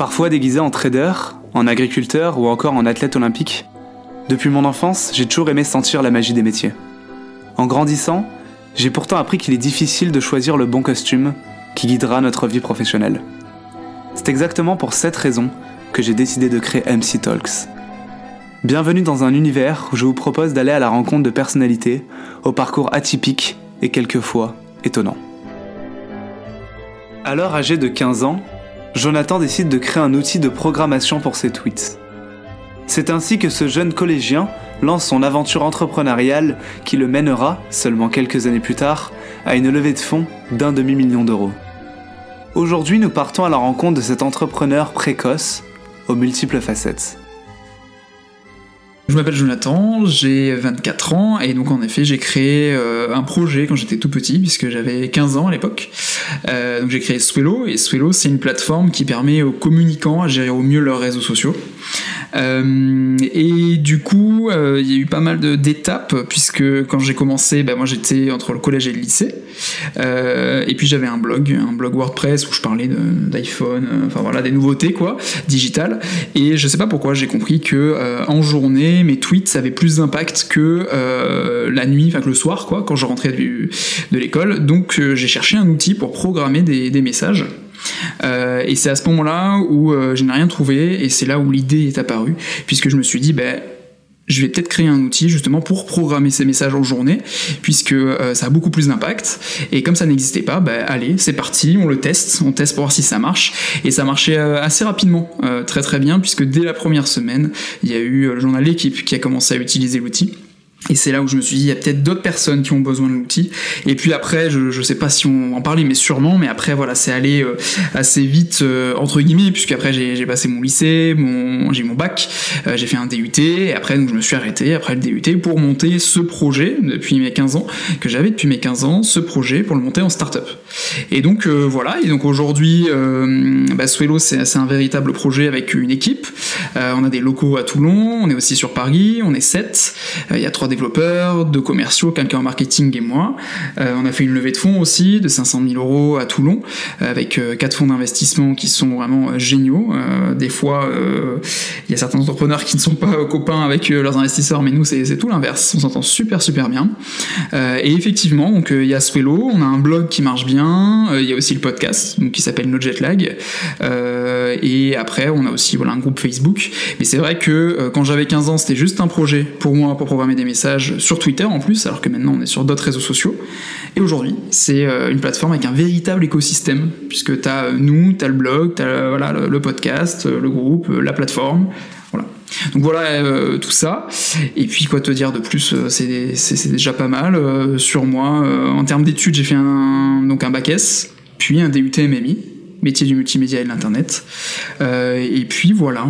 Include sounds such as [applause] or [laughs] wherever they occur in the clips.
Parfois déguisé en trader, en agriculteur ou encore en athlète olympique, depuis mon enfance, j'ai toujours aimé sentir la magie des métiers. En grandissant, j'ai pourtant appris qu'il est difficile de choisir le bon costume qui guidera notre vie professionnelle. C'est exactement pour cette raison que j'ai décidé de créer MC Talks. Bienvenue dans un univers où je vous propose d'aller à la rencontre de personnalités au parcours atypique et quelquefois étonnant. Alors âgé de 15 ans, Jonathan décide de créer un outil de programmation pour ses tweets. C'est ainsi que ce jeune collégien lance son aventure entrepreneuriale qui le mènera, seulement quelques années plus tard, à une levée de fonds d'un demi-million d'euros. Aujourd'hui, nous partons à la rencontre de cet entrepreneur précoce aux multiples facettes. Je m'appelle Jonathan, j'ai 24 ans et donc en effet j'ai créé euh, un projet quand j'étais tout petit puisque j'avais 15 ans à l'époque. Euh, donc j'ai créé Swello et Swello c'est une plateforme qui permet aux communicants à gérer au mieux leurs réseaux sociaux. Euh, et du coup, euh, il y a eu pas mal d'étapes, puisque quand j'ai commencé, ben, moi j'étais entre le collège et le lycée. Euh, et puis j'avais un blog, un blog WordPress où je parlais d'iPhone, enfin voilà, des nouveautés quoi, digital. Et je sais pas pourquoi j'ai compris que en journée, mes tweets avaient plus d'impact que la nuit, enfin que le soir quoi, quand je rentrais de l'école. Donc j'ai cherché un outil pour programmer des messages. Euh, et c'est à ce moment-là où euh, je n'ai rien trouvé, et c'est là où l'idée est apparue, puisque je me suis dit, ben, je vais peut-être créer un outil justement pour programmer ces messages en journée, puisque euh, ça a beaucoup plus d'impact. Et comme ça n'existait pas, ben, allez, c'est parti, on le teste, on teste pour voir si ça marche. Et ça marchait assez rapidement, très très bien, puisque dès la première semaine, il y a eu le journal L'équipe qui a commencé à utiliser l'outil. Et c'est là où je me suis dit, il y a peut-être d'autres personnes qui ont besoin de l'outil. Et puis après, je, je sais pas si on en parlait, mais sûrement. Mais après, voilà, c'est allé euh, assez vite, euh, entre guillemets, puisque après j'ai passé mon lycée, mon, j'ai mon bac, euh, j'ai fait un DUT, et après donc je me suis arrêté après le DUT pour monter ce projet depuis mes 15 ans, que j'avais depuis mes 15 ans, ce projet pour le monter en start-up. Et donc voilà, et donc aujourd'hui, bah, Swello, c'est un véritable projet avec une équipe. on a des locaux à Toulon, on est aussi sur Paris, on est 7, il y a trois développeurs, deux commerciaux, quelqu'un en marketing et moi. Euh, on a fait une levée de fonds aussi de 500 000 euros à Toulon avec euh, quatre fonds d'investissement qui sont vraiment euh, géniaux. des fois, il y a certains entrepreneurs qui ne sont pas copains avec leurs investisseurs, mais nous c'est tout l'inverse. On s'entend super super bien. et effectivement, il y a Swello, on a un blog qui marche bien, il y a aussi le podcast donc, qui s'appelle No Jet Lag. et après, on a aussi voilà un groupe Facebook. Mais c'est vrai que quand j'avais 15 ans, c'était juste un projet pour moi pour programmer des messages sur Twitter en plus, alors que maintenant on est sur d'autres réseaux sociaux. Et aujourd'hui, c'est euh, une plateforme avec un véritable écosystème, puisque tu as euh, nous, tu as le blog, tu as euh, voilà, le podcast, le groupe, la plateforme. Voilà. Donc voilà tout ça. Et puis quoi te dire de plus, c'est déjà pas mal. sur moi, en termes d'études, j'ai fait donc un bac S, puis un DUT MMI, métier du multimédia et de l'internet. et puis voilà.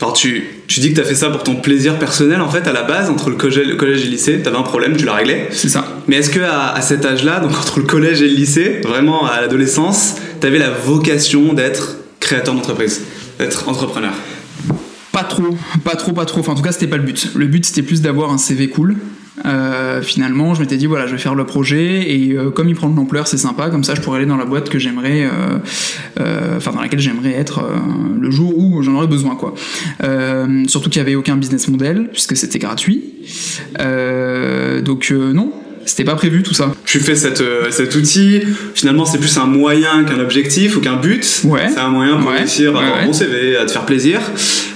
Alors tu, tu dis que tu as fait ça pour ton plaisir personnel en fait à la base entre le collège, le collège et le lycée, tu avais un problème, tu l'as réglé. C'est ça. Mais est-ce que à, cet âge-là, donc entre le collège et le lycée, vraiment à l'adolescence, tu avais la vocation d'être créateur d'entreprise, d'être entrepreneur? Pas trop, pas trop, pas trop. Enfin en tout cas, c'était pas le but. Le but c'était plus d'avoir un CV cool, euh, finalement, je m'étais dit voilà, je vais faire le projet et euh, comme il prend de l'ampleur, c'est sympa. Comme ça, je pourrais aller dans la boîte que j'aimerais, euh, enfin dans laquelle j'aimerais être le jour où j'en aurais besoin, quoi. surtout qu'il n'y avait aucun business model puisque c'était gratuit. donc non, c'était pas prévu tout ça. Tu fais cette, euh, cet outil, finalement c'est plus un moyen qu'un objectif ou qu'un but. Ouais. C'est un moyen pour réussir à avoir bon CV, à te faire plaisir.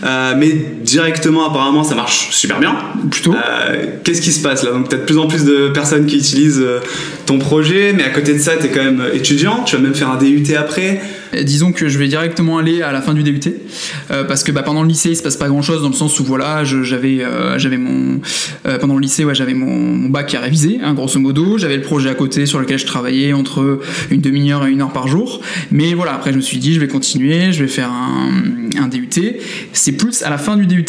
Euh, mais directement apparemment ça marche super bien. Plutôt. Euh, Qu'est-ce qui se passe là? Donc peut-être plus en plus de personnes qui utilisent ton projet, mais à côté de ça tu es quand même étudiant, tu vas même faire un DUT après. Disons que je vais directement aller à la fin du DUT euh, parce que bah, pendant le lycée il se passe pas grand chose dans le sens où voilà j'avais j'avais mon pendant le lycée ouais, j'avais mon, bac à réviser hein, grosso modo. J'avais le projet à côté sur lequel je travaillais entre une demi-heure et une heure par jour. Mais voilà, après je me suis dit, je vais continuer, je vais faire un DUT. C'est plus à la fin du DUT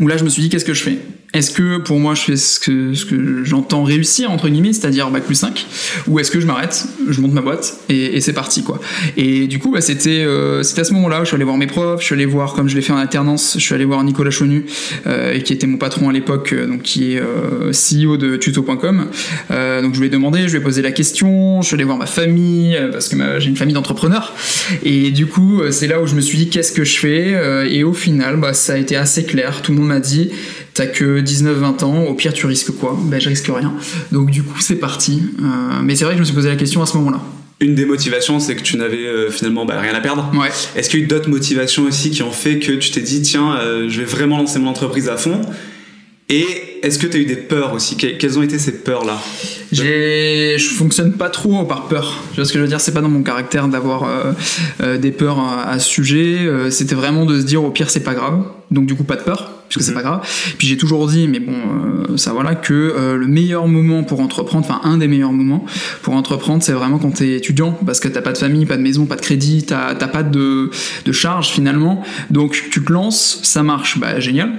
où là je me suis dit, qu'est-ce que je fais? Est-ce que pour moi je fais ce que, ce que j'entends réussir entre guillemets, c'est-à-dire bac plus 5, ou est-ce que je m'arrête, je monte ma boîte et, c'est parti quoi. Et du coup bah, c'était euh, à ce moment-là où je suis allé voir mes profs, je suis allé voir comme je l'ai fait en alternance, je suis allé voir Nicolas Chonu euh, qui était mon patron à l'époque, euh, donc qui est euh, CEO de tuto.com. Euh, donc je lui ai demandé, je lui ai posé la question, je suis allé voir ma famille parce que j'ai une famille d'entrepreneurs et du coup c'est là où je me suis dit qu'est-ce que je fais et au final bah, ça a été assez clair, tout le monde m'a dit T'as que 19-20 ans, au pire tu risques quoi? Ben je risque rien. Donc du coup c'est parti. Euh, mais c'est vrai que je me suis posé la question à ce moment-là. Une des motivations, c'est que tu n'avais euh, finalement bah, rien à perdre. Ouais. Est-ce qu'il y a eu d'autres motivations aussi qui ont fait que tu t'es dit, tiens, euh, je vais vraiment lancer mon entreprise à fond? Et est-ce que tu as eu des peurs aussi? Quelles ont été ces peurs-là? J'ai, je fonctionne pas trop par peur. Tu vois ce que je veux dire? C'est pas dans mon caractère d'avoir euh, euh, des peurs à, ce sujet. Euh, c'était vraiment de se dire au pire c'est pas grave. Donc du coup pas de peur puisque c'est mhm. pas grave. Puis j'ai toujours dit, mais bon, ça voilà, que le meilleur moment pour entreprendre, enfin un des meilleurs moments pour entreprendre, c'est vraiment quand t'es étudiant, parce que t'as pas de famille, pas de maison, pas de crédit, t'as, t'as pas de, de charge finalement. Donc tu te lances, ça marche, bah génial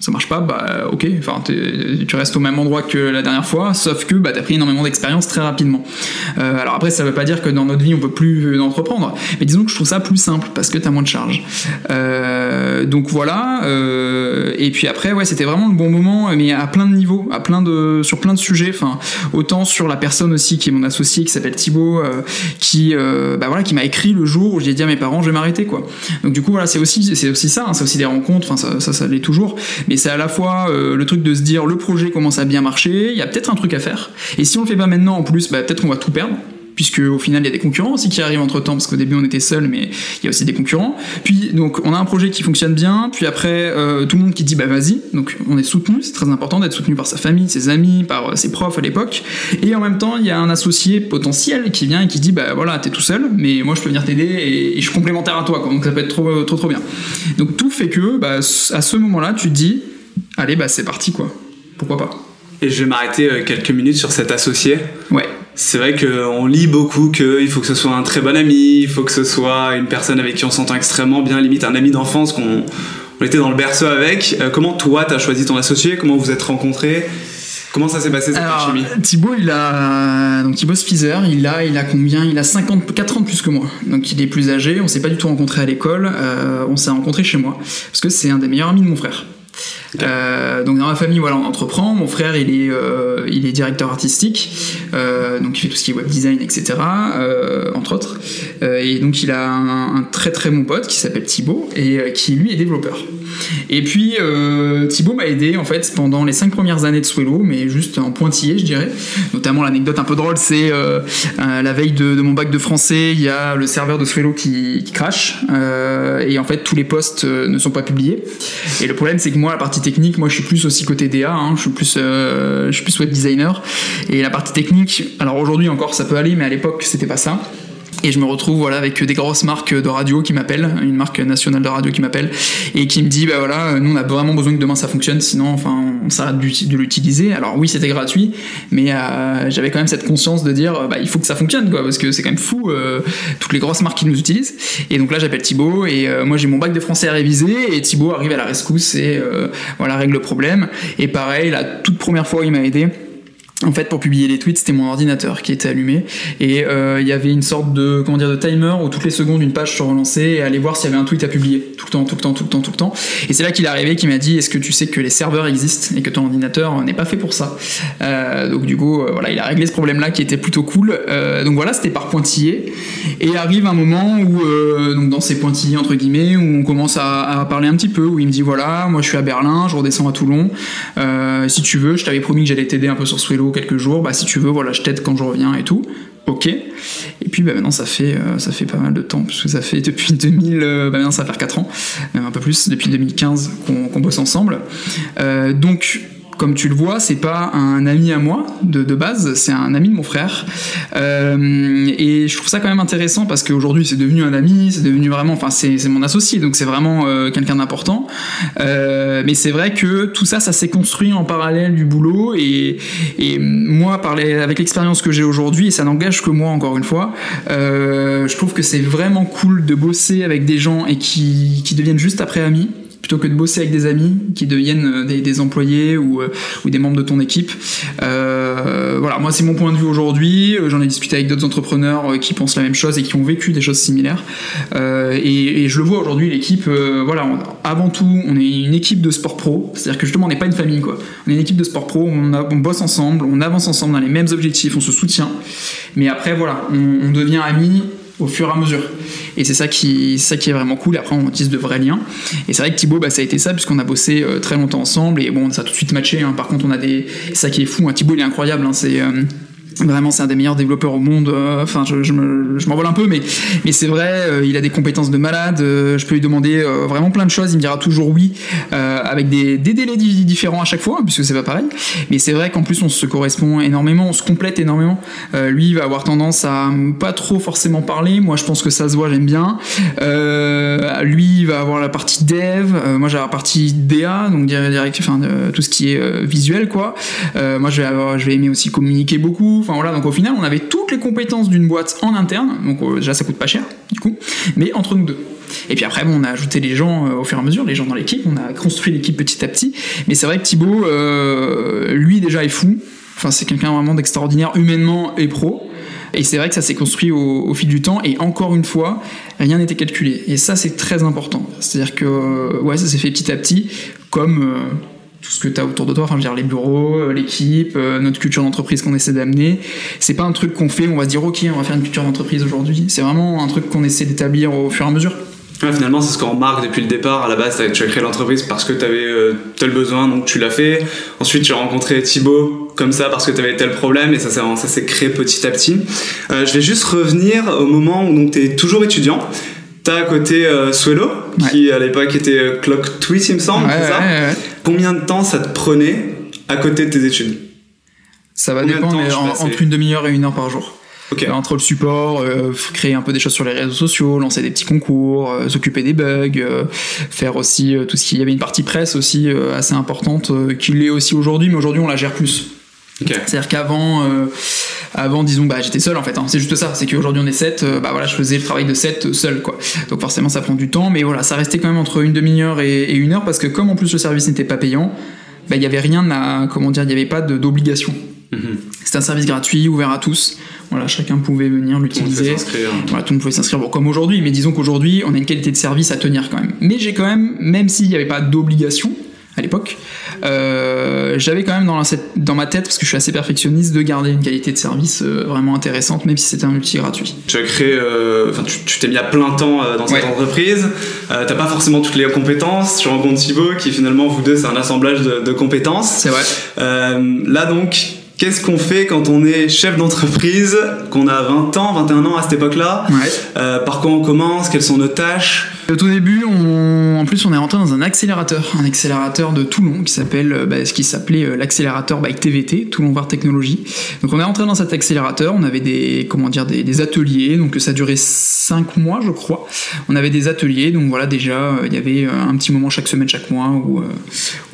ça marche pas, bah ok, enfin tu restes au même endroit que la dernière fois, sauf que bah, tu as pris énormément d'expérience très rapidement. Euh, alors après, ça veut pas dire que dans notre vie on peut plus entreprendre, mais disons que je trouve ça plus simple parce que tu as moins de charges. Euh, donc voilà, euh, et puis après, ouais, c'était vraiment le bon moment, mais à plein de niveaux, à plein de, sur plein de sujets, enfin autant sur la personne aussi qui est mon associé qui s'appelle Thibaut, qui, bah, voilà, qui m'a écrit le jour où j'ai dit à mes parents je vais m'arrêter quoi. Donc du coup voilà, c'est aussi, aussi ça, hein, c'est aussi des rencontres, enfin ça, ça, ça l'est toujours mais c'est à la fois euh, le truc de se dire le projet commence à bien marcher, il y a peut-être un truc à faire, et si on le fait pas maintenant en plus, bah, peut-être qu'on va tout perdre puisque au final il y a des concurrents aussi qui arrivent entre temps parce qu'au début on était seul mais il y a aussi des concurrents. Puis donc on a un projet qui fonctionne bien. Puis après euh, tout le monde qui dit bah vas-y. Donc on est soutenu. C'est très important d'être soutenu par sa famille ses amis par euh, ses profs à l'époque. Et en même temps il y a un associé potentiel qui vient et qui dit bah voilà t'es tout seul mais moi je peux venir t'aider et, je suis complémentaire à toi donc ça peut être trop trop trop bien. Donc tout fait que bah, à ce moment là tu te dis allez, bah c'est parti quoi. Pourquoi pas? Et je vais m'arrêter euh, quelques minutes sur cet associé. Ouais. C'est vrai qu'on lit beaucoup qu'il faut que ce soit un très bon ami, il faut que ce soit une personne avec qui on s'entend extrêmement bien, limite un ami d'enfance qu'on on était dans le berceau avec. Euh, comment toi, tu as choisi ton associé? Comment vous êtes rencontrés? Comment ça s'est passé cette Alors, Thibaut, il a donc Thibaut Spizer, il a il a combien? Il a 54 ans de plus que moi. Donc il est plus âgé, on s'est pas du tout rencontré à l'école, euh, on s'est rencontré chez moi. Parce que c'est un des meilleurs amis de mon frère. Euh, donc dans ma famille, voilà, on entreprend. Mon frère, il est, euh, il est directeur artistique, euh, donc il fait tout ce qui est web design, etc. entre autres. et donc il a un, très très bon pote qui s'appelle Thibaut et qui lui est développeur. Et puis Thibaut m'a aidé en fait pendant les cinq premières années de Swello, mais juste en pointillé, je dirais. Notamment l'anecdote un peu drôle, c'est la veille de, mon bac de français, il y a le serveur de Swello qui, crache et en fait tous les posts ne sont pas publiés. Et le problème, c'est que moi, la partie technique, moi je suis plus aussi côté DA, hein, je suis plus, euh, je suis plus web designer. Et la partie technique, alors aujourd'hui encore ça peut aller, mais à l'époque c'était pas ça. Et je me retrouve voilà avec des grosses marques de radio qui m'appellent, une marque nationale de radio qui m'appelle et qui me dit bah voilà nous on a vraiment besoin que demain ça fonctionne sinon enfin on s'arrête de l'utiliser. Alors oui c'était gratuit mais euh, j'avais quand même cette conscience de dire bah il faut que ça fonctionne quoi parce que c'est quand même fou euh, toutes les grosses marques qui nous utilisent. Et donc là j'appelle Thibaut et euh, moi j'ai mon bac de français à réviser et Thibaut arrive à la rescousse et voilà règle le problème. Et pareil la toute première fois il m'a aidé en fait, pour publier les tweets, c'était mon ordinateur qui était allumé et euh, il y avait une sorte de comment dire de timer où toutes les secondes une page se relançait et allait voir s'il y avait un tweet à publier tout le temps, tout le temps, tout le temps, tout le temps. Et c'est là qu'il est arrivé, qui m'a dit est-ce que tu sais que les serveurs existent et que ton ordinateur n'est pas fait pour ça? Euh, donc du coup, euh, voilà, il a réglé ce problème-là qui était plutôt cool. donc voilà, c'était par pointillé. Et arrive un moment où donc dans ces pointillés entre guillemets où on commence à, parler un petit peu, où il me dit voilà, moi je suis à Berlin, je redescends à Toulon. si tu veux, je t'avais promis que j'allais t'aider un peu sur Swello quelques jours, bah si tu veux, voilà, je t'aide quand je reviens et tout. Ok. Et puis bah, maintenant ça fait euh, ça fait pas mal de temps parce que ça fait depuis 2000, euh, bah, maintenant ça va faire 4 ans, même un peu plus depuis 2015 qu'on bosse ensemble. Euh, donc comme tu le vois, c'est pas un ami à moi de, base, c'est un ami de mon frère. Euh, et je trouve ça quand même intéressant parce qu'aujourd'hui c'est devenu un ami, c'est devenu vraiment, enfin c'est mon associé, donc c'est vraiment euh, quelqu'un d'important. Euh, mais c'est vrai que tout ça, ça s'est construit en parallèle du boulot et, moi, avec l'expérience que j'ai aujourd'hui, et ça n'engage que moi encore une fois, je trouve que c'est vraiment cool de bosser avec des gens et qui, qui deviennent juste après amis plutôt que de bosser avec des amis qui deviennent des, employés ou, ou, des membres de ton équipe. voilà, moi c'est mon point de vue aujourd'hui. J'en ai discuté avec d'autres entrepreneurs qui pensent la même chose et qui ont vécu des choses similaires. Et, je le vois aujourd'hui, l'équipe, voilà, avant tout, on est une équipe de sport pro, c'est-à-dire que justement on n'est pas une famille quoi. On est une équipe de sport pro, on, on bosse ensemble, on avance ensemble dans les mêmes objectifs, on se soutient. Mais après voilà, on, devient amis au fur et à mesure. Et c'est ça qui, ça qui est vraiment cool. Après, on utilise de vrais liens. Et c'est vrai que Thibaut, bah, ça a été ça, puisqu'on a bossé euh, très longtemps ensemble. Et bon, ça a tout de suite matché. Hein. Par contre, on a des. ça qui est fou. Hein. Thibaut, il est incroyable. Hein. C'est. Euh, Vraiment, c'est un des meilleurs développeurs au monde. Euh, enfin, je, je m'envole un peu, mais, mais c'est vrai, euh, il a des compétences de malade. Euh, je peux lui demander vraiment plein de choses. Il me dira toujours oui, avec des, des, délais différents à chaque fois, puisque c'est pas pareil. Mais c'est vrai qu'en plus, on se correspond énormément, on se complète énormément. lui, il va avoir tendance à pas trop forcément parler. Moi, je pense que ça se voit, j'aime bien. lui, il va avoir la partie dev. moi, j'ai la partie DA, donc direct, enfin, tout ce qui est visuel, quoi. moi, je vais, avoir, je vais aimer aussi communiquer beaucoup Enfin voilà, donc au final, on avait toutes les compétences d'une boîte en interne, donc euh, déjà ça coûte pas cher, du coup, mais entre nous deux. Et puis après, on a ajouté les gens euh, au fur et à mesure, les gens dans l'équipe, on a construit l'équipe petit à petit. Mais c'est vrai que Thibaut, euh, lui déjà est fou. Enfin, c'est quelqu'un vraiment d'extraordinaire humainement et pro. Et c'est vrai que ça s'est construit au, fil du temps. Et encore une fois, rien n'était calculé. Et ça, c'est très important. C'est-à-dire que ça s'est fait petit à petit, comme tout ce que tu as autour de toi, enfin je veux dire les bureaux, euh, l'équipe, euh, notre culture d'entreprise qu'on essaie d'amener. C'est pas un truc qu'on fait, on va se dire ok, on va faire une culture d'entreprise aujourd'hui. C'est vraiment un truc qu'on essaie d'établir au fur et à mesure. finalement, c'est ce qu'on remarque depuis le départ. À la base, tu as créé l'entreprise parce que tu avais euh, tel besoin, donc tu l'as fait. Ensuite, tu as rencontré Thibaut comme ça parce que tu avais tel problème et ça, ça s'est créé petit à petit. je vais juste revenir au moment où tu es toujours étudiant. T'as à côté euh, Swello, qui à l'époque était Clock Tweet, il me semble, c'est ça Combien de temps ça te prenait à côté de tes études Ça va dépendre, mais entre une demi-heure et une heure par jour. Euh, entre le support, créer un peu des choses sur les réseaux sociaux, lancer des petits concours, s'occuper des bugs, faire aussi tout ce qu'il y avait une partie presse aussi assez importante, qui l'est aussi aujourd'hui, mais aujourd'hui on la gère plus. C'est-à-dire qu'avant, euh, avant, disons, bah, j'étais seul en fait. Hein. C'est juste ça. C'est qu'aujourd'hui on est 7, euh, bah voilà, je faisais le travail de 7 seul quoi. Donc forcément ça prend du temps, mais voilà, ça restait quand même entre une demi-heure et, une heure parce que comme en plus le service n'était pas payant, bah, il n'y avait rien à, comment dire, il n'y avait pas d'obligation. Mm-hmm. C'était un service gratuit, ouvert à tous. Voilà, chacun pouvait venir l'utiliser. Voilà, tout le monde pouvait s'inscrire. Bon, comme aujourd'hui, mais disons qu'aujourd'hui, on a une qualité de service à tenir quand même. Mais j'ai quand même, même s'il n'y avait pas d'obligation, à l'époque, euh, j'avais quand même dans, dans, ma tête, parce que je suis assez perfectionniste, de garder une qualité de service euh, vraiment intéressante, même si c'était un outil gratuit. Tu as créé, euh, enfin, tu t'es mis à plein temps dans cette entreprise, t'as pas forcément toutes les compétences, tu rencontres Thibaut, qui finalement, vous deux, c'est un assemblage de, de compétences. C'est vrai. là donc, Qu'est-ce qu'on fait quand on est chef d'entreprise, qu'on a 20 ans, 21 ans à cette époque-là? Ouais. Par quoi on commence? Quelles sont nos tâches? Au tout début, en plus, on est rentré dans un accélérateur, un accélérateur de Toulon qui s'appelle, euh, bah, ce qui s'appelait euh, l'accélérateur Bike TVT, Toulon Var Technologie. Donc, on est rentré dans cet accélérateur. On avait des, comment dire, des, ateliers. Donc, ça durait 5 mois, je crois. On avait des ateliers. Donc, voilà, déjà, euh, il y avait un petit moment chaque semaine, chaque mois où,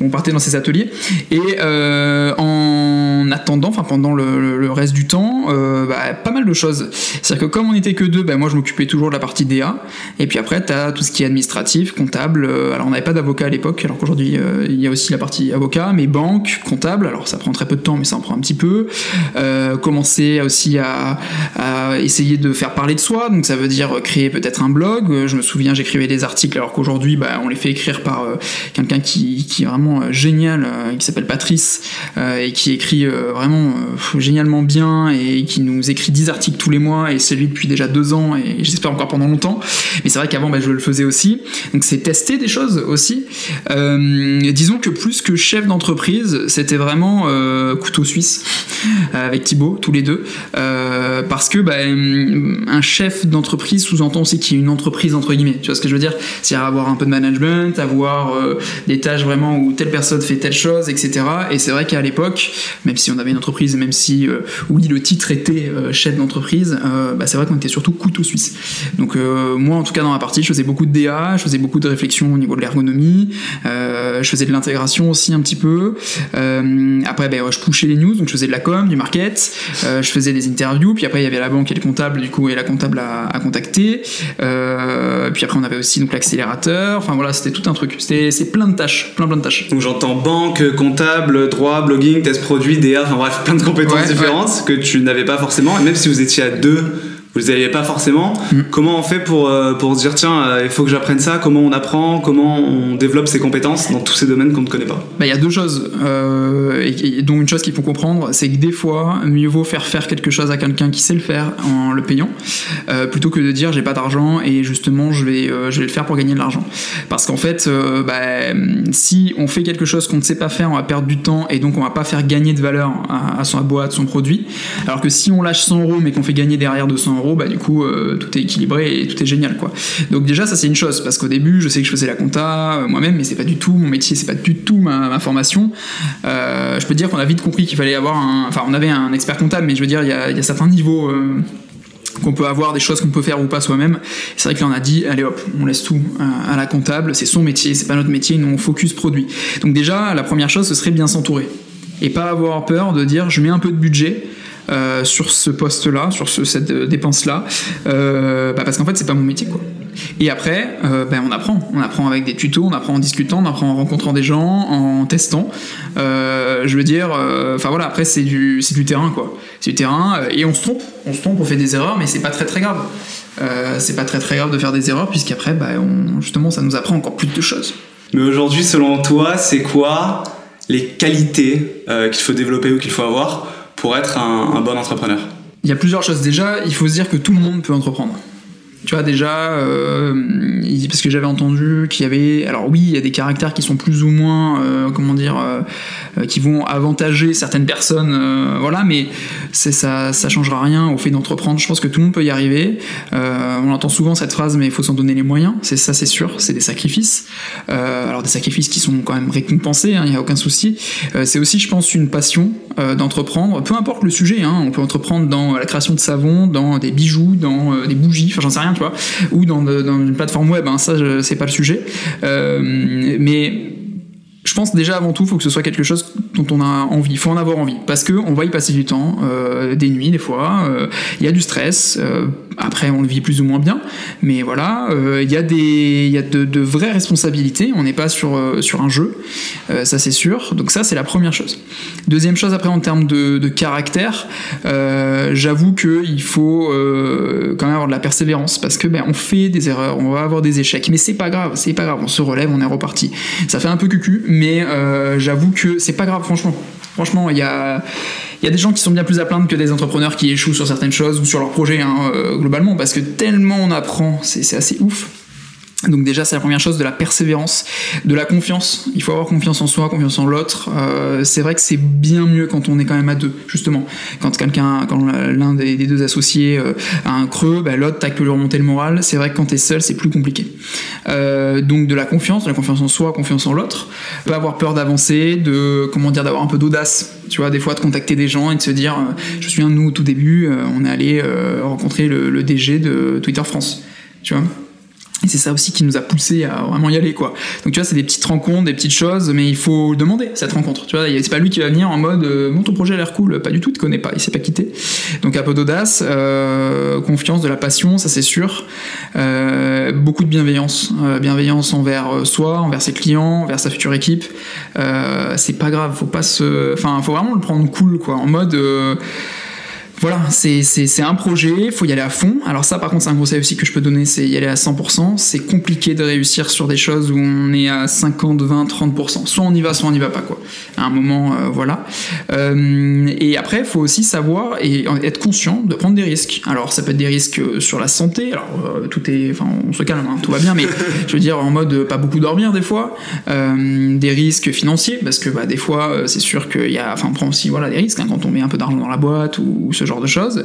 on partait dans ces ateliers. Et en attendant, enfin, pendant le, reste du temps, bah, pas mal de choses. C'est-à-dire que comme on était que deux, bah, moi, je m'occupais toujours de la partie DA. Et puis après, tu as tout ce qui est administratif, comptable. Euh, alors on n'avait pas d'avocat à l'époque, alors qu'aujourd'hui euh, il y a aussi la partie avocat, mais banque, comptable. Alors ça prend très peu de temps, mais ça en prend un petit peu. Euh, commencer aussi à, essayer de faire parler de soi, donc ça veut dire créer peut-être un blog. Je me souviens, j'écrivais des articles, alors qu'aujourd'hui bah, on les fait écrire par quelqu'un qui, qui, est vraiment génial, qui s'appelle Patrice, et qui écrit vraiment génialement bien et qui nous écrit 10 articles tous les mois, et c'est lui depuis déjà deux ans, et j'espère encore pendant longtemps. Mais c'est vrai qu'avant bah, je le faisais aussi. Donc c'est tester des choses aussi. Euh, disons que plus que chef d'entreprise, c'était vraiment euh, couteau suisse avec Thibaut, tous les deux, euh, parce que bah, un chef d'entreprise sous-entend aussi qu'il y a une entreprise entre guillemets. Tu vois ce que je veux dire? C'est-à-dire avoir un peu de management, avoir des tâches vraiment où telle personne fait telle chose, etc. Et c'est vrai qu'à l'époque, même si si on avait une entreprise, même si oui le titre était chef d'entreprise, bah, c'est vrai qu'on était surtout couteau suisse. Donc moi en tout cas dans ma partie, je faisais beaucoup de DA, je faisais beaucoup de réflexion au niveau de l'ergonomie, je faisais de l'intégration aussi un petit peu. après ben, je pushais les news, donc je faisais de la com, du market, je faisais des interviews, puis après il y avait la banque et le comptable du coup et la comptable à, à contacter. puis après on avait aussi donc l'accélérateur. Enfin voilà, c'était tout un truc. C'était c'est plein de tâches, plein plein de tâches. Donc j'entends banque, comptable, droit, blogging, test produit, DA, enfin bref, plein de compétences différentes que tu n'avais pas forcément. Et même si vous étiez à deux vous n'aviez pas forcément. Mm. Comment on fait pour, euh, pour se dire, tiens, euh, il faut que j'apprenne ça? Comment on apprend? Comment on développe ses compétences dans tous ces domaines qu'on ne connaît pas? Bah, Il y a deux choses. Euh, et, dont une chose qu'il faut comprendre, c'est que des fois, mieux vaut faire faire quelque chose à quelqu'un qui sait le faire en le payant, plutôt que de dire, j'ai pas d'argent et justement, je vais, je vais le faire pour gagner de l'argent. Parce qu'en fait, bah, si on fait quelque chose qu'on ne sait pas faire, on va perdre du temps et donc on va pas faire gagner de valeur à, à son boîte, son produit. Alors que si on lâche 100 euros mais qu'on fait gagner derrière 200 euros, bah du coup euh, tout est équilibré et tout est génial quoi. Donc déjà ça c'est une chose parce qu'au début je sais que je faisais la compta euh, moi-même mais c'est pas du tout mon métier, c'est pas du tout ma, formation. Euh, je peux dire qu'on a vite compris qu'il fallait avoir un, enfin on avait un expert comptable mais je veux dire il y a, certains niveaux qu'on peut avoir des choses qu'on peut faire ou pas soi-même. C'est vrai qu'il en a dit, allez hop, on laisse tout à la comptable, c'est son métier, c'est pas notre métier, nous on focus produit. Donc déjà, la première chose, ce serait bien s'entourer. Et pas avoir peur de dire, je mets un peu de budget, euh, sur ce poste-là, sur ce, cette dépense-là, euh, bah parce qu'en fait c'est pas mon métier quoi. Et après, euh, ben on apprend, on apprend avec des tutos, on apprend en discutant, on apprend en rencontrant des gens, en testant. je veux dire, enfin voilà, après c'est du du terrain quoi, c'est du terrain et on se trompe, on se trompe, on fait des erreurs, mais c'est pas très très grave. c'est pas très très grave de faire des erreurs puisqu'après, on, justement, ça nous apprend encore plus de choses. Mais aujourd'hui, selon toi, c'est quoi les qualités qu'il faut développer ou qu'il faut avoir pour être un, bon entrepreneur Il y a plusieurs choses. Déjà, il faut se dire que tout le monde peut entreprendre. Tu vois, déjà, euh, parce que j'avais entendu qu'il y avait. Alors, oui, il y a des caractères qui sont plus ou moins, euh, comment dire, euh, qui vont avantager certaines personnes, voilà, mais ça, ça changera rien au fait d'entreprendre. Je pense que tout le monde peut y arriver. on entend souvent cette phrase, mais il faut s'en donner les moyens. C'est ça, c'est sûr. C'est des sacrifices. alors, des sacrifices qui sont quand même récompensés, hein, il n'y a aucun souci. c'est aussi, je pense, une passion d'entreprendre, peu importe le sujet. Hein, on peut entreprendre dans la création de savon, dans des bijoux, dans des bougies, enfin, j'en sais rien ou dans, une plateforme web, hein, ça c'est pas le sujet. Euh, mais je pense déjà avant tout, il faut que ce soit quelque chose dont on a envie. Il faut en avoir envie parce que on va y passer du temps, euh, des nuits des fois. Euh, il y a du stress. après, on le vit plus ou moins bien, mais voilà, il y a il y a de, vraies responsabilités. On n'est pas sur sur un jeu, ça c'est sûr. Donc ça c'est la première chose. Deuxième chose après en termes de, caractère, euh, j'avoue qu'il faut euh, quand même avoir de la persévérance parce que ben, on fait des erreurs, on va avoir des échecs, mais c'est pas grave, c'est pas grave, on se relève, on est reparti. Ça fait un peu cucu, mais euh, j'avoue que c'est pas grave franchement. Franchement, il y a, des gens qui sont bien plus à plaindre que des entrepreneurs qui échouent sur certaines choses ou sur leurs projets hein, globalement parce que tellement on apprend, c'est assez ouf. Donc déjà c'est la première chose de la persévérance, de la confiance. Il faut avoir confiance en soi, confiance en l'autre. Euh, c'est vrai que c'est bien mieux quand on est quand même à deux, justement. Quand quelqu'un, quand l'un des, deux associés euh, a un creux, bah, l'autre tac peut lui remonter le moral. C'est vrai que quand t'es seul c'est plus compliqué. Euh, donc de la confiance, de la confiance en soi, confiance en l'autre. Pas avoir peur d'avancer, de comment dire, d'avoir un peu d'audace. Tu vois, des fois de contacter des gens et de se dire, je suis un de nous au tout début, on est allé rencontrer le, le DG de Twitter France. Tu vois et c'est ça aussi qui nous a poussé à vraiment y aller, quoi. Donc tu vois, c'est des petites rencontres, des petites choses, mais il faut demander cette rencontre. Tu vois, c'est pas lui qui va venir en mode euh, ton projet a l'air cool, pas du tout, il te connaît pas, il s'est pas quitté. Donc un peu d'audace, euh, confiance, de la passion, ça c'est sûr. Euh, beaucoup de bienveillance, euh, bienveillance envers euh, soi, envers ses clients, envers sa future équipe. c'est pas grave, faut pas se, enfin, faut vraiment le prendre cool, quoi, en mode voilà, c'est un projet, faut y aller à fond. Alors ça, par contre, c'est un conseil aussi que je peux donner, c'est y aller à 100%. C'est compliqué de réussir sur des choses où on est à 50, 20, 30%. Soit on y va, soit on n'y va pas, quoi. À un moment, euh, voilà. Euh, et après, faut aussi savoir et être conscient de prendre des risques. Alors, ça peut être des risques sur la santé. Alors, euh, tout est, enfin, on se calme, hein, tout va bien, mais [laughs] je veux dire en mode pas beaucoup dormir des fois. des risques financiers, parce que bah, des fois, c'est sûr qu'il y a, enfin, on prend aussi voilà des risques hein, quand on met un peu d'argent dans la boîte ou, ou ce genre de choses.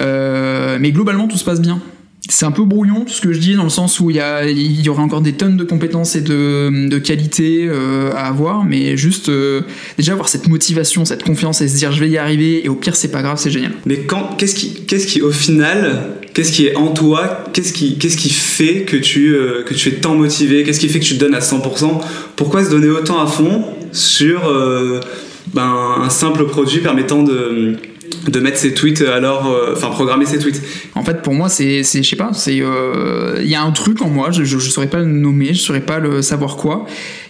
Euh, mais globalement, tout se passe bien. c'est un peu brouillon tout ce que je dis dans le sens où il y, a, y aurait encore des tonnes de compétences et de, de qualités euh, à avoir mais juste euh, déjà avoir cette motivation cette confiance et se dire je vais y arriver et au pire c'est pas grave c'est génial Mais quand, qu'est-ce qui, qu'est-ce qui, au final, qu'est-ce qui est en toi, qu'est-ce qui, qu'est-ce qui fait que tu, que tu es tant motivé, qu'est-ce qui fait que tu te donnes à 100% Pourquoi se donner autant à fond sur ben, un simple produit permettant de, de mettre ses tweets alors, euh, enfin programmer ses tweets En fait, pour moi, c'est, je sais pas, c'est, euh, il y a un truc en moi, je, je, je saurais pas le nommer, je saurais pas le savoir quoi,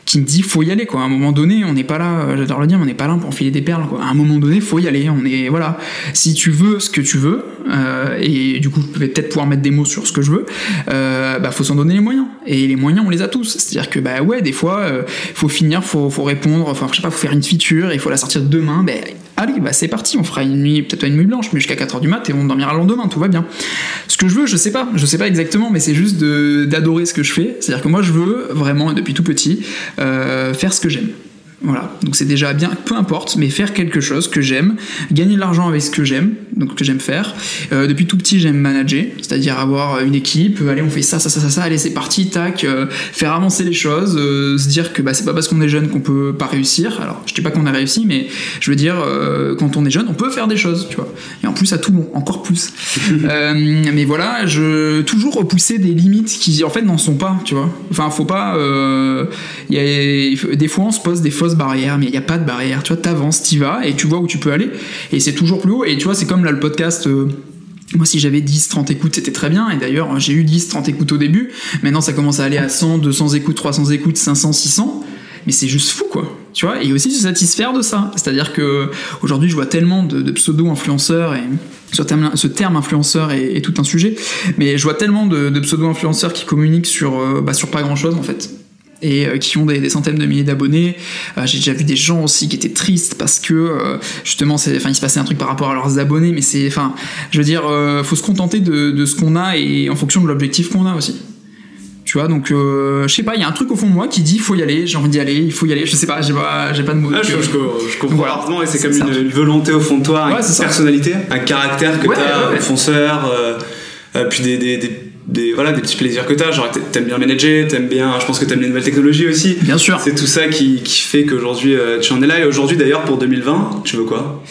qui me dit faut y aller quoi. À un moment donné, on n'est pas là, euh, j'adore le dire, on n'est pas là pour enfiler des perles quoi. À un moment donné, faut y aller. On est voilà. Si tu veux ce que tu veux, euh, et du coup, je vais peut-être pouvoir mettre des mots sur ce que je veux, euh, bah faut s'en donner les moyens. Et les moyens, on les a tous. C'est-à-dire que bah ouais, des fois, euh, faut finir, faut, faut répondre, enfin je sais pas, faut faire une feature, il faut la sortir demain. Ben allez, bah c'est parti, on fera une nuit, peut-être une nuit blanche, mais jusqu'à 4h du mat et on dormira le lendemain, tout va bien. Ce que je veux, je sais pas, je sais pas exactement, mais c'est juste d'adorer ce que je fais. C'est-à-dire que moi, je veux vraiment, depuis tout petit, euh, faire ce que j'aime. Voilà, donc c'est déjà bien, peu importe, mais faire quelque chose que j'aime, gagner de l'argent avec ce que j'aime, donc que j'aime faire. Euh, depuis tout petit, j'aime manager, c'est-à-dire avoir une équipe, euh, allez, on fait ça, ça, ça, ça, ça, allez, c'est parti, tac, euh, faire avancer les choses, euh, se dire que bah, c'est pas parce qu'on est jeune qu'on peut pas réussir. Alors, je dis pas qu'on a réussi, mais je veux dire, quand on est jeune, on peut faire des choses, tu vois. Et en plus, à Toulon, encore plus. [laughs] Mais voilà, je toujours repousser des limites qui, en fait, n'en sont pas, tu vois. Enfin, faut pas. il y a- des fois, on se pose des fausses barrières, mais il n'y a pas de barrière. Tu vois, t'avances, t'y vas, et tu vois où tu peux aller. Et c'est toujours plus haut. Et tu vois, c'est comme là, le podcast. euh, moi, si j'avais 10, 30 écoutes, c'était très bien. Et d'ailleurs, j'ai eu 10, 30 écoutes au début. Maintenant, ça commence à aller à 100, 200 écoutes, 300 écoutes, 500, 600. Mais c'est juste fou, quoi. Tu vois Et aussi se satisfaire de ça. C'est-à-dire que aujourd'hui, je vois tellement de, pseudo-influenceurs et ce terme, ce terme influenceur est, tout un sujet. Mais je vois tellement de, de pseudo-influenceurs qui communiquent sur, euh, bah, sur pas grand-chose, en fait et euh, qui ont des, des centaines de milliers d'abonnés. Euh, J'ai déjà vu des gens aussi qui étaient tristes parce que euh, justement, c'est, enfin, il se passait un truc par rapport à leurs abonnés, mais c'est, enfin, je veux dire, euh, faut se contenter de, de ce qu'on a et en fonction de l'objectif qu'on a aussi. Tu vois, donc je sais pas, il y a un truc au fond de moi qui dit faut y aller, j'ai envie d'y aller, il faut y aller. Je sais pas, j'ai pas, j'ai pas de mots. Ah, je, je co- je comprends Voilà. et c'est C'est comme une, une volonté au fond de toi, Ouais, une ça. personnalité, un caractère que Ouais, t'as, ouais, fonceur, puis des, des, des, des- voilà, des petits plaisirs que t'as, genre t'a- t'aimes bien manager, t'aimes bien, je pense que t'aimes les nouvelles technologies aussi. Bien sûr. C'est tout ça qui, qui fait qu'aujourd'hui euh, tu en es là et aujourd'hui d'ailleurs pour 2020, tu veux quoi?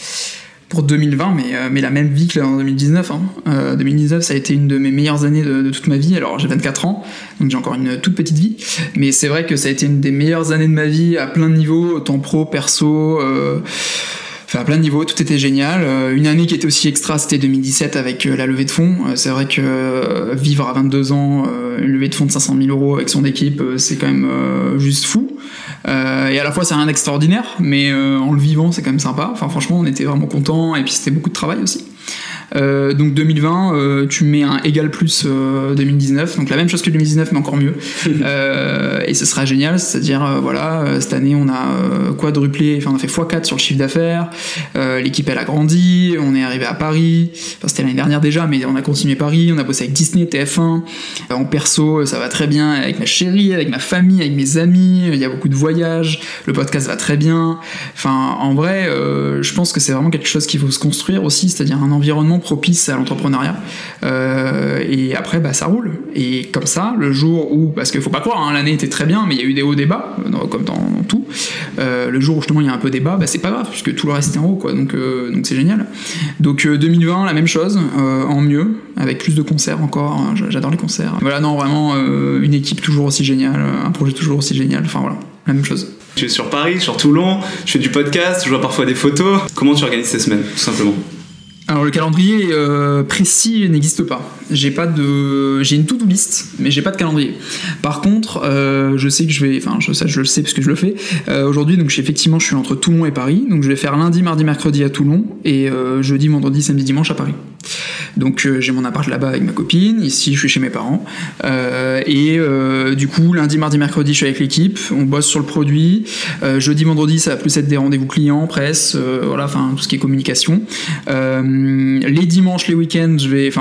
Pour 2020, mais, euh, mais la même vie que en 2019. Hein. Euh, 2019, ça a été une de mes meilleures années de, de toute ma vie. Alors, j'ai 24 ans, donc j'ai encore une toute petite vie. Mais c'est vrai que ça a été une des meilleures années de ma vie à plein de niveaux, autant pro, perso. Enfin, à plein de niveaux, tout était génial. Euh, une année qui était aussi extra, c'était 2017 avec euh, la levée de fonds. Euh, c'est vrai que vivre à 22 ans, une levée de fonds de 500 000 euros avec son équipe, c'est quand même juste fou. Et à la fois, c'est rien d'extraordinaire, mais en le vivant, c'est quand même sympa. Enfin, franchement, on était vraiment contents, et puis c'était beaucoup de travail aussi. Euh, donc 2020, euh, tu mets un égal plus euh, 2019, donc la même chose que 2019, mais encore mieux. [laughs] Euh, et ce sera génial, c'est-à-dire, euh, voilà, euh, cette année, on a euh, quadruplé, enfin, on a fait x4 sur le chiffre d'affaires, euh, l'équipe, elle a grandi, on est arrivé à Paris, enfin, c'était l'année dernière déjà, mais on a continué Paris, on a bossé avec Disney, TF1, Euh, en perso, ça va très bien, avec ma chérie, avec ma famille, avec mes amis, il y a beaucoup de voyages, le podcast va très bien, enfin, en vrai, euh, je pense que c'est vraiment quelque chose qu'il faut se construire aussi, c'est-à-dire un environnement propice à l'entrepreneuriat. Euh, et après, bah, ça roule. Et comme ça, le jour où, parce qu'il faut pas croire, hein, l'année était très bien, mais il y a eu des hauts débats, dans- comme dans tout. Euh, le jour où justement il y a un peu débat, bah, c'est pas grave, puisque tout le reste est en haut, quoi. Donc, euh, donc c'est génial. Donc euh, 2020, la même chose, en mieux, avec plus de concerts encore. hein, J'adore les concerts. Voilà, non, vraiment une équipe toujours aussi géniale, un projet toujours aussi génial. Enfin voilà, la même chose. Tu es sur Paris, sur Toulon, je fais du podcast, je vois parfois des photos. Comment tu organises tes semaines, tout simplement? Alors le calendrier euh, précis n'existe pas. J'ai pas de, j'ai une to-do list, mais j'ai pas de calendrier. Par contre, euh, je sais que je vais, enfin je, ça je le sais parce que je le fais. Euh, Aujourd'hui, donc je effectivement, je suis entre Toulon et Paris, donc je vais faire lundi, mardi, mercredi à Toulon et jeudi, vendredi, samedi, dimanche à Paris. Donc euh, j'ai mon appart là-bas avec ma copine, ici je suis chez mes parents. Euh, et euh, du coup, lundi, mardi, mercredi, je suis avec l'équipe, on bosse sur le produit. Jeudi, vendredi, ça va plus être des rendez-vous clients, presse, voilà, enfin tout ce qui est communication. Les dimanches, les week-ends, je vais.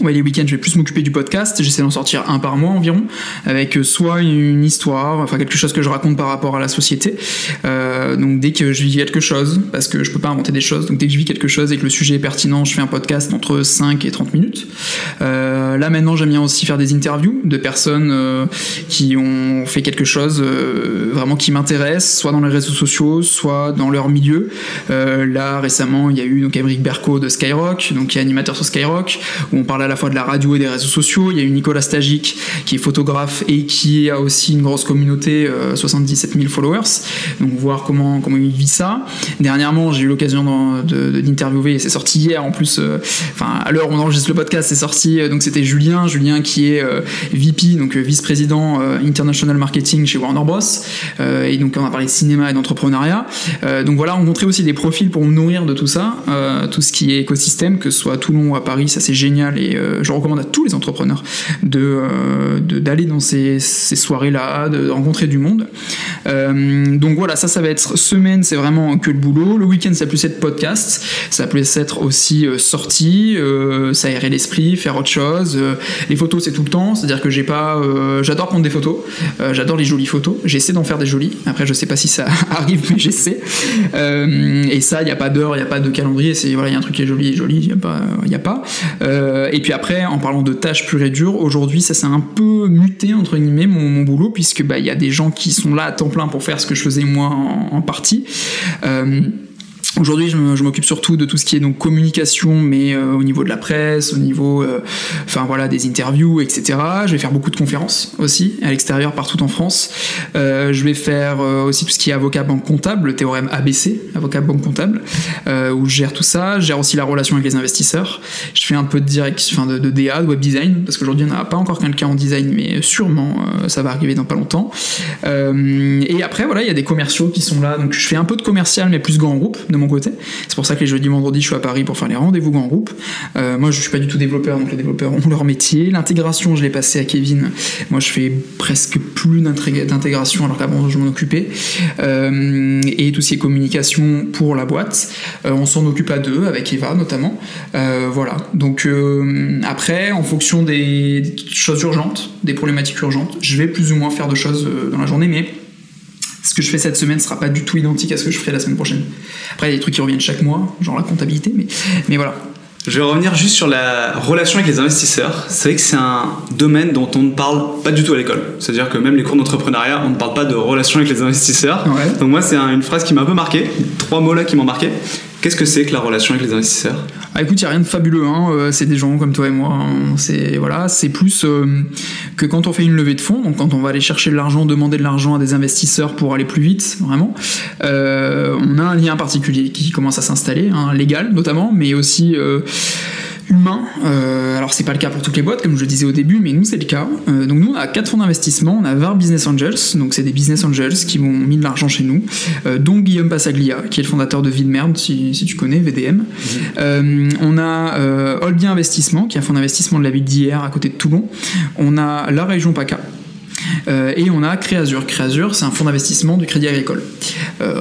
Ouais, les week-ends, je vais plus m'occuper du podcast. J'essaie d'en sortir un par mois environ, avec euh, soit une histoire, enfin quelque chose que je raconte par rapport à la société, euh, donc dès que je vis quelque chose, parce que je peux pas inventer des choses, donc dès que je vis quelque chose et que le sujet est pertinent, je fais un podcast entre 5 et 30 minutes. là maintenant j'aime bien aussi faire des interviews de personnes qui ont fait quelque chose vraiment qui m'intéresse, soit dans les réseaux sociaux, soit dans leur milieu. là récemment il y a eu donc Emric Berco de Skyrock, donc qui est animateur sur Skyrock, où on parle à la fois de la radio et des réseaux sociaux. Il y a eu Nicolas Stagic qui est photographe et qui a aussi une grosse communauté, 77 000 followers. Donc voir comment, comment il vit ça. Dernièrement, j'ai eu l'occasion d'interviewer, et c'est sorti hier en plus, euh, enfin à l'heure où on enregistre le podcast, c'est sorti, euh, donc c'était Julien, Julien qui est euh, VP, donc vice-président International Marketing chez Warner Bros. et donc on a parlé de cinéma et d'entrepreneuriat. donc voilà, on montrait aussi des profils pour nourrir de tout ça, tout ce qui est écosystème, que ce soit à Toulon ou à Paris, ça c'est génial je recommande à tous les entrepreneurs de d'aller dans ces, ces soirées-là, de rencontrer du monde. Euh, donc voilà, ça, ça va être semaine, c'est vraiment que le boulot. Le week-end, ça peut être podcast, ça peut être aussi euh, sortie, euh, s'aérer l'esprit, faire autre chose. les photos, c'est tout le temps, c'est-à-dire que j'ai pas, j'adore prendre des photos, j'adore les jolies photos. J'essaie d'en faire des jolies. Après, je sais pas si ça [laughs] arrive, mais j'essaie. et ça, il n'y a pas d'heure, il n'y a pas de calendrier. C'est il y a un truc qui est joli, joli, il n'y a pas, a pas. et puis après, en parlant de tâches pures et dures, aujourd'hui, ça s'est un peu muté entre guillemets mon, boulot puisque bah il y a des gens qui sont là à temps plein pour faire ce que je faisais moi en, partie. Euh, Aujourd'hui, je m'occupe surtout de tout ce qui est donc communication, mais euh, au niveau de la presse, au niveau, euh, voilà, des interviews, etc. Je vais faire beaucoup de conférences aussi à l'extérieur, partout en France. Euh, je vais faire aussi tout ce qui est avocat banque comptable, le théorème ABC, avocat banque comptable, où je gère tout ça. Je gère aussi la relation avec les investisseurs. Je fais un peu de direct, enfin de, de, DA, de web design, parce qu'aujourd'hui on n'a pas encore quelqu'un en design, mais sûrement ça va arriver dans pas longtemps. et après, voilà, il y a des commerciaux qui sont là, donc je fais un peu de commercial, mais plus grand groupe C'est pour ça que les jeudis, vendredis, je suis à Paris pour faire les rendez-vous grand groupe. Euh, moi, je suis pas du tout développeur, donc les développeurs ont leur métier. L'intégration, je l'ai passé à Kevin. Moi, je fais presque plus d'intégration, alors qu'avant, je m'en occupais. Euh, et tout ce qui est communication pour la boîte. Euh, on s'en occupe à deux, avec Eva notamment. voilà. Donc, après, en fonction des choses urgentes, des problématiques urgentes, je vais plus ou moins faire de choses dans la journée, mais ce que je fais cette semaine sera pas du tout identique à ce que je ferai la semaine prochaine. Après, il y a des trucs qui reviennent chaque mois, genre la comptabilité, mais, mais voilà. Je vais revenir juste sur la relation avec les investisseurs. C'est vrai que c'est un domaine dont on ne parle pas du tout à l'école. C'est-à-dire que même les cours d'entrepreneuriat, on ne parle pas de relation avec les investisseurs. Donc moi, c'est une phrase qui m'a un peu marqué. Trois mots là qui m'ont marqué. Qu'est-ce que c'est que la relation avec les investisseurs? Ah, Écoute, il n'y a rien de fabuleux. Hein. Euh, c'est des gens comme toi et moi. Hein. C'est voilà, plus euh, que quand on fait une levée de fonds, donc quand on va aller chercher de l'argent, demander de l'argent à des investisseurs pour aller plus vite, vraiment. Euh, on a un lien particulier qui commence à s'installer, hein, légal notamment, mais aussi humain. Euh, alors c'est pas le cas pour toutes les boîtes, comme je le disais au début, mais nous c'est le cas. Euh, donc nous on a quatre fonds d'investissement, on a 20 business angels, donc c'est des business angels qui vont mis de l'argent chez nous, euh, dont Guillaume Passaglia, qui est le fondateur de Vidmerde, si, si tu connais, VDM. Mhm. on a Olbien Investissement, qui est un fonds d'investissement de la ville d'hier à côté de Toulon. On a la région PACA. et on a Créazur. Créazur, c'est un fonds d'investissement du Crédit Agricole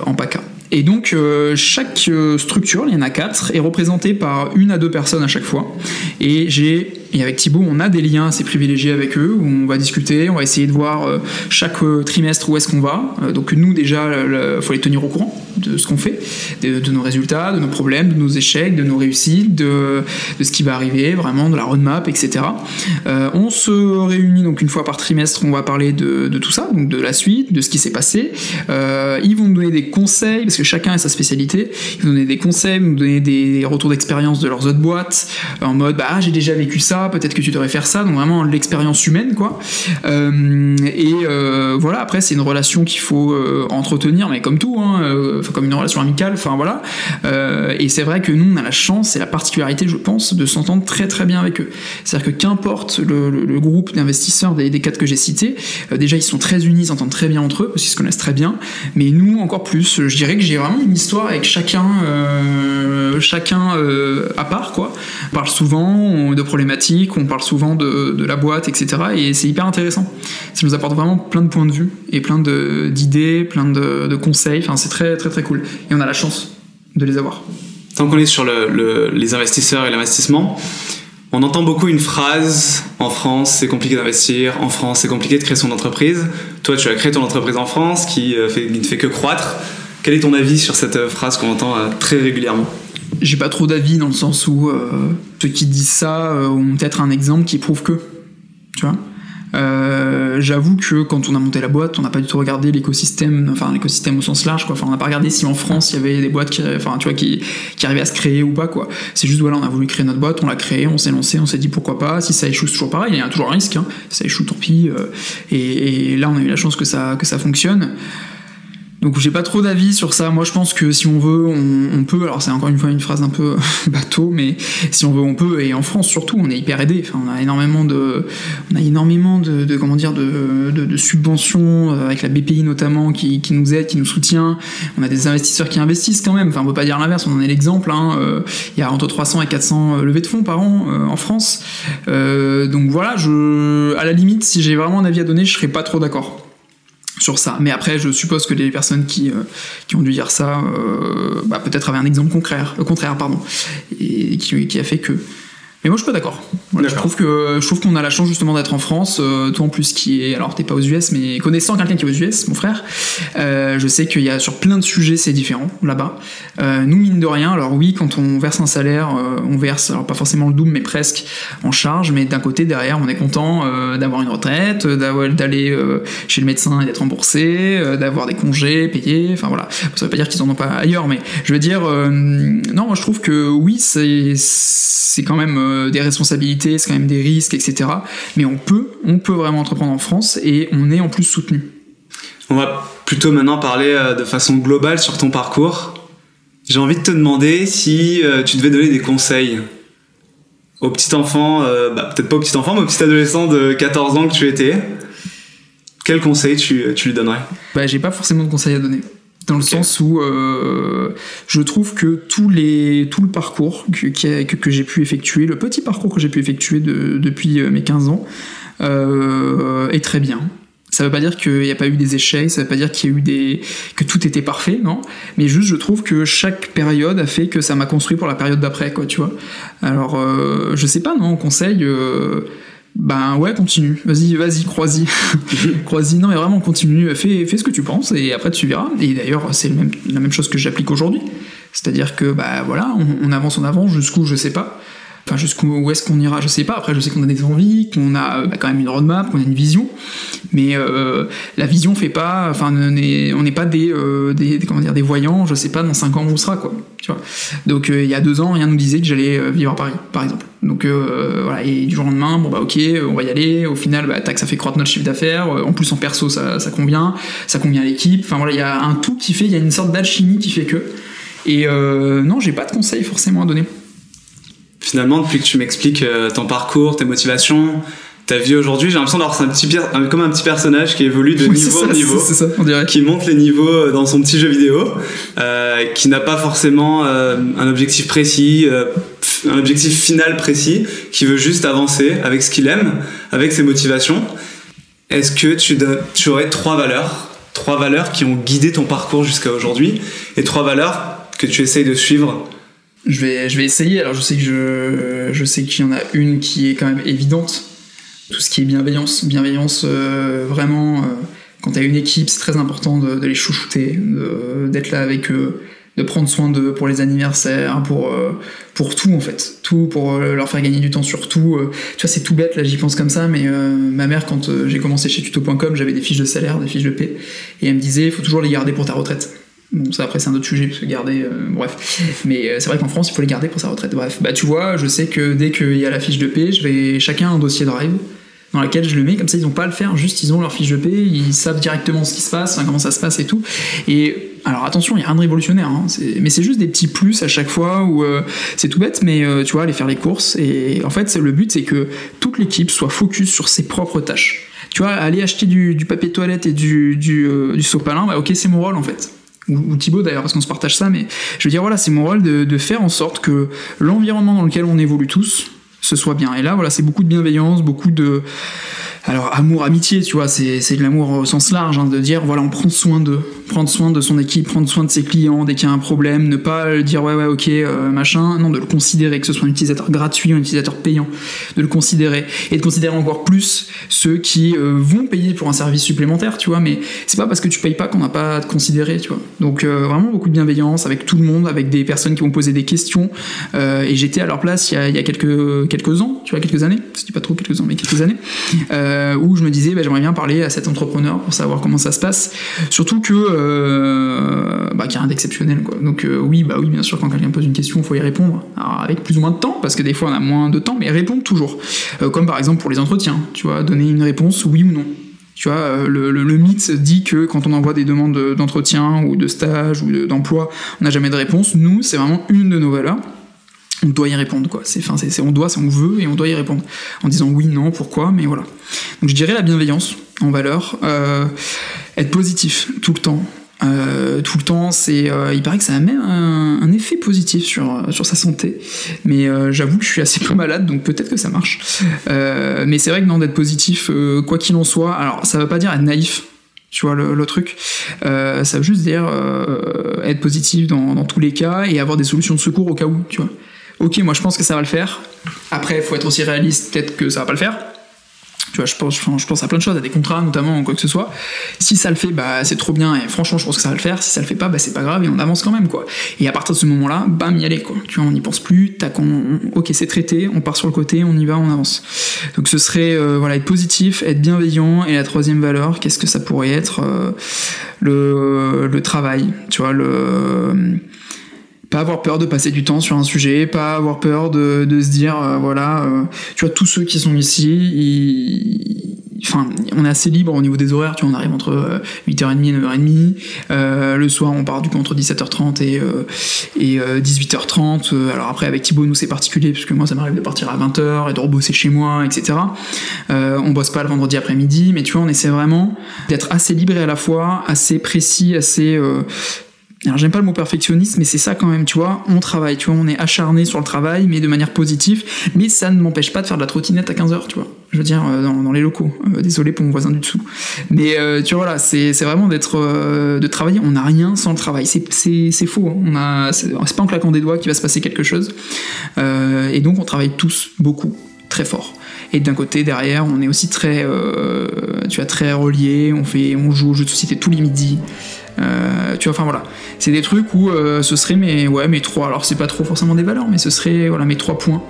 en PACA. Et donc euh, chaque euh, structure, il y en a quatre, est représentée par une à deux personnes à chaque fois. Et j'ai et avec Thibaut, on a des liens assez privilégiés avec eux on va discuter, on va essayer de voir euh, chaque trimestre où est-ce qu'on va. donc nous déjà, il faut les tenir au courant de ce qu'on fait, de, nos résultats, de nos problèmes, de nos échecs, de nos réussites, de, ce qui va arriver, vraiment de la roadmap, etc. on se réunit donc une fois par trimestre, on va parler de, tout ça, donc de la suite, de ce qui s'est passé. ils vont nous donner des conseils que chacun a sa spécialité. Ils nous donner des conseils, nous donner des retours d'expérience de leurs autres boîtes, en mode bah j'ai déjà vécu ça, peut-être que tu devrais faire ça, donc vraiment l'expérience humaine quoi. Euh, et euh, voilà, après c'est une relation qu'il faut euh, entretenir, mais comme tout, hein, comme une relation amicale, enfin voilà. et c'est vrai que nous on a la chance et la particularité, je pense, de s'entendre très très bien avec eux. C'est-à-dire que qu'importe le, groupe d'investisseurs des, quatre que j'ai cités, déjà ils sont très unis, ils s'entendent très bien entre eux parce qu'ils se connaissent très bien, mais nous encore plus. Je dirais que j'ai vraiment une histoire avec chacun, chacun à part, quoi. On parle souvent de problématiques, on parle souvent de, la boîte, etc. Et c'est hyper intéressant. Ça nous apporte vraiment plein de points de vue et plein d'idées, plein de, conseils. Enfin, c'est très, très, très cool. Et on a la chance de les avoir. Tant qu'on est sur les investisseurs et l'investissement, on entend beaucoup une phrase en France, c'est compliqué d'investir, en France, c'est compliqué de créer son entreprise. Toi, tu as créé ton entreprise en France qui, euh, ne fait que croître. Quel est ton avis sur cette phrase qu'on entend très régulièrement? J'ai pas trop d'avis dans le sens où ceux qui disent ça ont peut-être un exemple qui prouve que. Tu vois euh, j'avoue que quand on a monté la boîte, on n'a pas du tout regardé l'écosystème, enfin l'écosystème au sens large. Enfin, on n'a pas regardé si en France il y avait des boîtes qui, enfin, tu vois, qui, qui arrivaient à se créer ou pas, quoi. C'est juste voilà, on a voulu créer notre boîte, on l'a créée, on s'est lancé, on s'est dit pourquoi pas. Si ça échoue, c'est toujours pareil, il y a toujours un risque. Hein. Si ça échoue, tant pis. Euh, et, et, là, on a eu la chance que ça que ça fonctionne. Donc j'ai pas trop d'avis sur ça. Moi je pense que si on veut, on, peut. Alors c'est encore une fois une phrase un peu [laughs] bateau, mais si on veut, on peut. Et en France surtout, on est hyper aidé. Enfin, on a énormément de, on a énormément de, comment dire, de, de, subventions euh, avec la BPI notamment qui, qui, nous aide, qui nous soutient. On a des investisseurs qui investissent quand même. Enfin, on peut pas dire l'inverse. On en est l'exemple. Hein. Euh, il y a entre 300 et 400 euh, levées de fonds par an en France. donc voilà, je, à la limite, si j'ai vraiment un avis à donner, je serais pas trop d'accord sur ça. Mais après, je suppose que les personnes qui, euh, qui ont dû dire ça, euh, bah, peut-être avaient un exemple contraire, euh, contraire pardon, et qui, qui a fait que mais moi je suis pas d'accord. je trouve que je trouve qu'on a la chance justement d'être en France. Euh, toi en plus qui est alors t'es pas aux US mais connaissant quelqu'un qui est aux US, mon frère, euh, je sais qu'il y a sur plein de sujets c'est différent là-bas. Euh, nous mine de rien, alors oui quand on verse un salaire, on verse alors pas forcément le double mais presque en charge, mais d'un côté derrière on est content d'avoir une retraite, d'aller chez le médecin et d'être remboursé, d'avoir des congés payés. Enfin voilà, ça veut pas dire qu'ils en ont pas ailleurs, mais je veux dire non moi je trouve que oui c'est c'est quand même euh, des responsabilités, c'est quand même des risques, etc. Mais on peut, on peut vraiment entreprendre en France et on est en plus soutenu. On va plutôt maintenant parler euh, de façon globale sur ton parcours. J'ai envie de te demander si euh, tu devais donner des conseils au petit enfant, bah, peut-être pas au petit enfant, mais au petit adolescent de 14 ans que tu étais. Quel conseil tu, tu lui donnerais? Bah, j'ai pas forcément de conseils à donner dans le sens où euh, je trouve que tous les, tout le parcours que, que, j'ai pu effectuer, le petit parcours que j'ai pu effectuer depuis euh, mes 15 ans, euh, est très bien. Ça veut pas dire qu'il n'y a pas eu des échecs, ça veut pas dire qu'il y a eu des que tout était parfait, non. Mais juste, je trouve que chaque période a fait que ça m'a construit pour la période d'après, quoi, tu vois. Alors, je sais pas, non, conseil. Ben ouais, continue. Vas-y, vas-y, crois-y. [laughs] crois-y. Non, mais vraiment, continue. Fais, fais ce que tu penses et après tu verras. Et d'ailleurs, c'est la même chose que j'applique aujourd'hui. C'est-à-dire que, bah voilà, on, on avance, on avance jusqu'où, je sais pas. Enfin, jusqu'où est-ce qu'on ira, je sais pas. Après, je sais qu'on a des envies, qu'on a bah, quand même une roadmap, qu'on a une vision. Mais euh, la vision fait pas. Enfin, on n'est pas des, euh, des, comment dire, des voyants. Je sais pas dans 5 ans où on sera, quoi. Tu vois. Donc, euh, il y a deux ans, rien nous disait que j'allais vivre à Paris, par exemple. Donc voilà. Et du jour au lendemain, bon bah ok, on va y aller. Au final, bah, tac, ça fait croître notre chiffre d'affaires. En plus, en perso, ça, ça convient. Ça convient à l'équipe. Enfin voilà, il y a un tout qui fait. Il y a une sorte d'alchimie qui fait que. Et non, j'ai pas de conseils forcément à donner finalement, depuis que tu m'expliques euh, ton parcours, tes motivations, ta vie aujourd'hui, j'ai l'impression d'avoir un petit, comme un petit personnage qui évolue de niveau en niveau, qui monte les niveaux euh, dans son petit jeu vidéo, euh, qui n'a pas forcément un objectif précis, un objectif final précis, qui veut juste avancer avec ce qu'il aime, avec ses motivations. Est-ce que tu, tu aurais trois valeurs, trois valeurs qui ont guidé ton parcours jusqu'à aujourd'hui, et trois valeurs que tu essayes de suivre je vais, je vais essayer. Alors, je sais que je, je sais qu'il y en a une qui est quand même évidente. Tout ce qui est bienveillance. Bienveillance, euh, vraiment, euh, quand tu as une équipe, c'est très important de, les chouchouter, d'être là avec eux, de prendre soin d'eux pour les anniversaires, pour, euh, pour tout en fait. Tout pour leur faire gagner du temps sur tout. tu vois, c'est tout bête, là j'y pense comme ça, mais ma mère, quand j'ai commencé chez tuto.com, j'avais des fiches de salaire, des fiches de paie, et elle me disait, il faut toujours les garder pour ta retraite. Bon, ça après c'est un autre sujet parce que garder, euh, bref. Mais euh, c'est vrai qu'en France il faut les garder pour sa retraite. Bref, bah tu vois, je sais que dès qu'il y a la fiche de paie, je vais chacun un dossier Drive dans lequel je le mets, comme ça ils n'ont pas à le faire, juste ils ont leur fiche de paie, ils savent directement ce qui se passe, comment ça se passe et tout. Et alors attention, il y a rien de révolutionnaire, hein, mais c'est juste des petits plus à chaque fois où euh, c'est tout bête, mais tu vois, aller faire les courses. Et en fait, le but c'est que toute l'équipe soit focus sur ses propres tâches. Tu vois, aller acheter du, papier de toilette et du, du, du sopalin, bah ok, c'est mon rôle en fait ou, Thibaut d'ailleurs, parce qu'on se partage ça, mais je veux dire, voilà, c'est mon rôle de, faire en sorte que l'environnement dans lequel on évolue tous, ce soit bien. Et là, voilà, c'est beaucoup de bienveillance, beaucoup de alors amour, amitié, tu vois, c'est de l'amour au sens large, hein, de dire voilà, on prend soin d'eux, prendre soin de son équipe, prendre soin de ses clients dès qu'il y a un problème, ne pas dire ouais ouais ok euh, machin, non de le considérer que ce soit un utilisateur gratuit ou un utilisateur payant, de le considérer. Et de considérer encore plus ceux qui euh, vont payer pour un service supplémentaire, tu vois, mais c'est pas parce que tu payes pas qu'on n'a pas à te considérer, tu vois. Donc euh, vraiment beaucoup de bienveillance avec tout le monde, avec des personnes qui vont poser des questions. Et j'étais à leur place il y a, y a quelques quelques ans, tu vois, quelques années, je dis pas trop quelques ans mais quelques années. Où je me disais bah, j'aimerais bien parler à cet entrepreneur pour savoir comment ça se passe. Surtout que euh, bah, qu'il y a rien d'exceptionnel. Donc euh, oui bah oui bien sûr quand quelqu'un pose une question il faut y répondre avec plus ou moins de temps parce que des fois on a moins de temps mais répondre toujours. comme par exemple pour les entretiens, tu vois, donner une réponse oui ou non. Tu vois, le, le, mythe dit que quand on envoie des demandes d'entretien ou de stage ou d'emploi, on n'a jamais de réponse. Nous, c'est vraiment une de nos valeurs on doit y répondre quoi. C'est, enfin, c'est, on doit, on veut et on doit y répondre en disant oui, non, pourquoi, mais voilà. Donc je dirais la bienveillance en valeur, euh, être positif tout le temps. Euh, tout le temps, c'est, euh, il paraît que ça a même un, effet positif sur, sur sa santé, mais j'avoue que je suis assez peu malade, donc peut-être que ça marche. mais c'est vrai que non, d'être positif, quoi qu'il en soit, alors ça veut pas dire être naïf, tu vois le, truc ça veut juste dire être positif dans, dans, tous les cas et avoir des solutions de secours au cas où tu vois ok, moi je pense que ça va le faire. Après, il faut être aussi réaliste, peut-être que ça va pas le faire. Tu vois, je pense, à plein de choses, à des contrats notamment, quoi que ce soit. Si ça le fait, bah c'est trop bien, et franchement, je pense que ça va le faire. Si ça le fait pas, bah c'est pas grave, et on avance quand même, quoi. Et à partir de ce moment-là, bam, y aller, quoi. Tu vois, on n'y pense plus, tac, on, ok, c'est traité, on part sur le côté, on y va, on avance. Donc ce serait, euh, voilà, être positif, être bienveillant, et la troisième valeur, qu'est-ce que ça pourrait être euh, le, le travail, tu vois, le pas avoir peur de passer du temps sur un sujet, pas avoir peur de, de se dire, euh, voilà, euh, tu vois, tous ceux qui sont ici, enfin, on est assez libre au niveau des horaires, tu vois, on arrive entre 8h30 et 9h30, euh, le soir on part du coup entre 17h30 et, et 18h30, alors après avec Thibaut nous c'est particulier, puisque moi ça m'arrive de partir à 20h et de rebosser chez moi, etc. on bosse pas le vendredi après-midi, mais tu vois, on essaie vraiment d'être assez libre et à la fois assez précis, assez alors j'aime pas le mot perfectionniste, mais c'est ça quand même, tu vois, on travaille, tu vois, on est acharné sur le travail, mais de manière positive, mais ça ne m'empêche pas de faire de la trottinette à 15h, tu vois, je veux dire, euh, dans, les locaux, euh, désolé pour mon voisin du dessous. Mais euh, tu vois, voilà, c'est vraiment d'être, de travailler, on n'a rien sans le travail, c'est faux, hein. c'est pas en claquant des doigts qu'il va se passer quelque chose, et donc on travaille tous beaucoup, très fort. Et d'un côté, derrière, on est aussi très, tu vois, très relié, on, fait, on joue aux jeux de société tous les midis, euh, tu vois, enfin voilà, c'est des trucs où euh, ce serait mes, ouais, mes trois. Alors c'est pas trop forcément des valeurs, mais ce serait voilà mes trois points.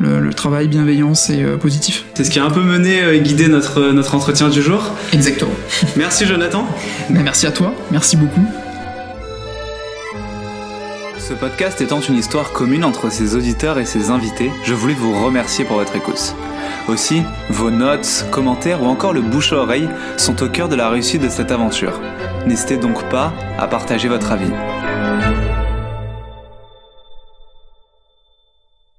Le, travail, bienveillance et euh, positif. C'est ce qui a un peu mené et guidé notre, notre entretien du jour. Exactement. [laughs] Merci Jonathan. Ben, merci à toi, merci beaucoup. Ce podcast étant une histoire commune entre ses auditeurs et ses invités, je voulais vous remercier pour votre écoute. Aussi, vos notes, commentaires ou encore le bouche à oreille sont au cœur de la réussite de cette aventure. N'hésitez donc pas à partager votre avis.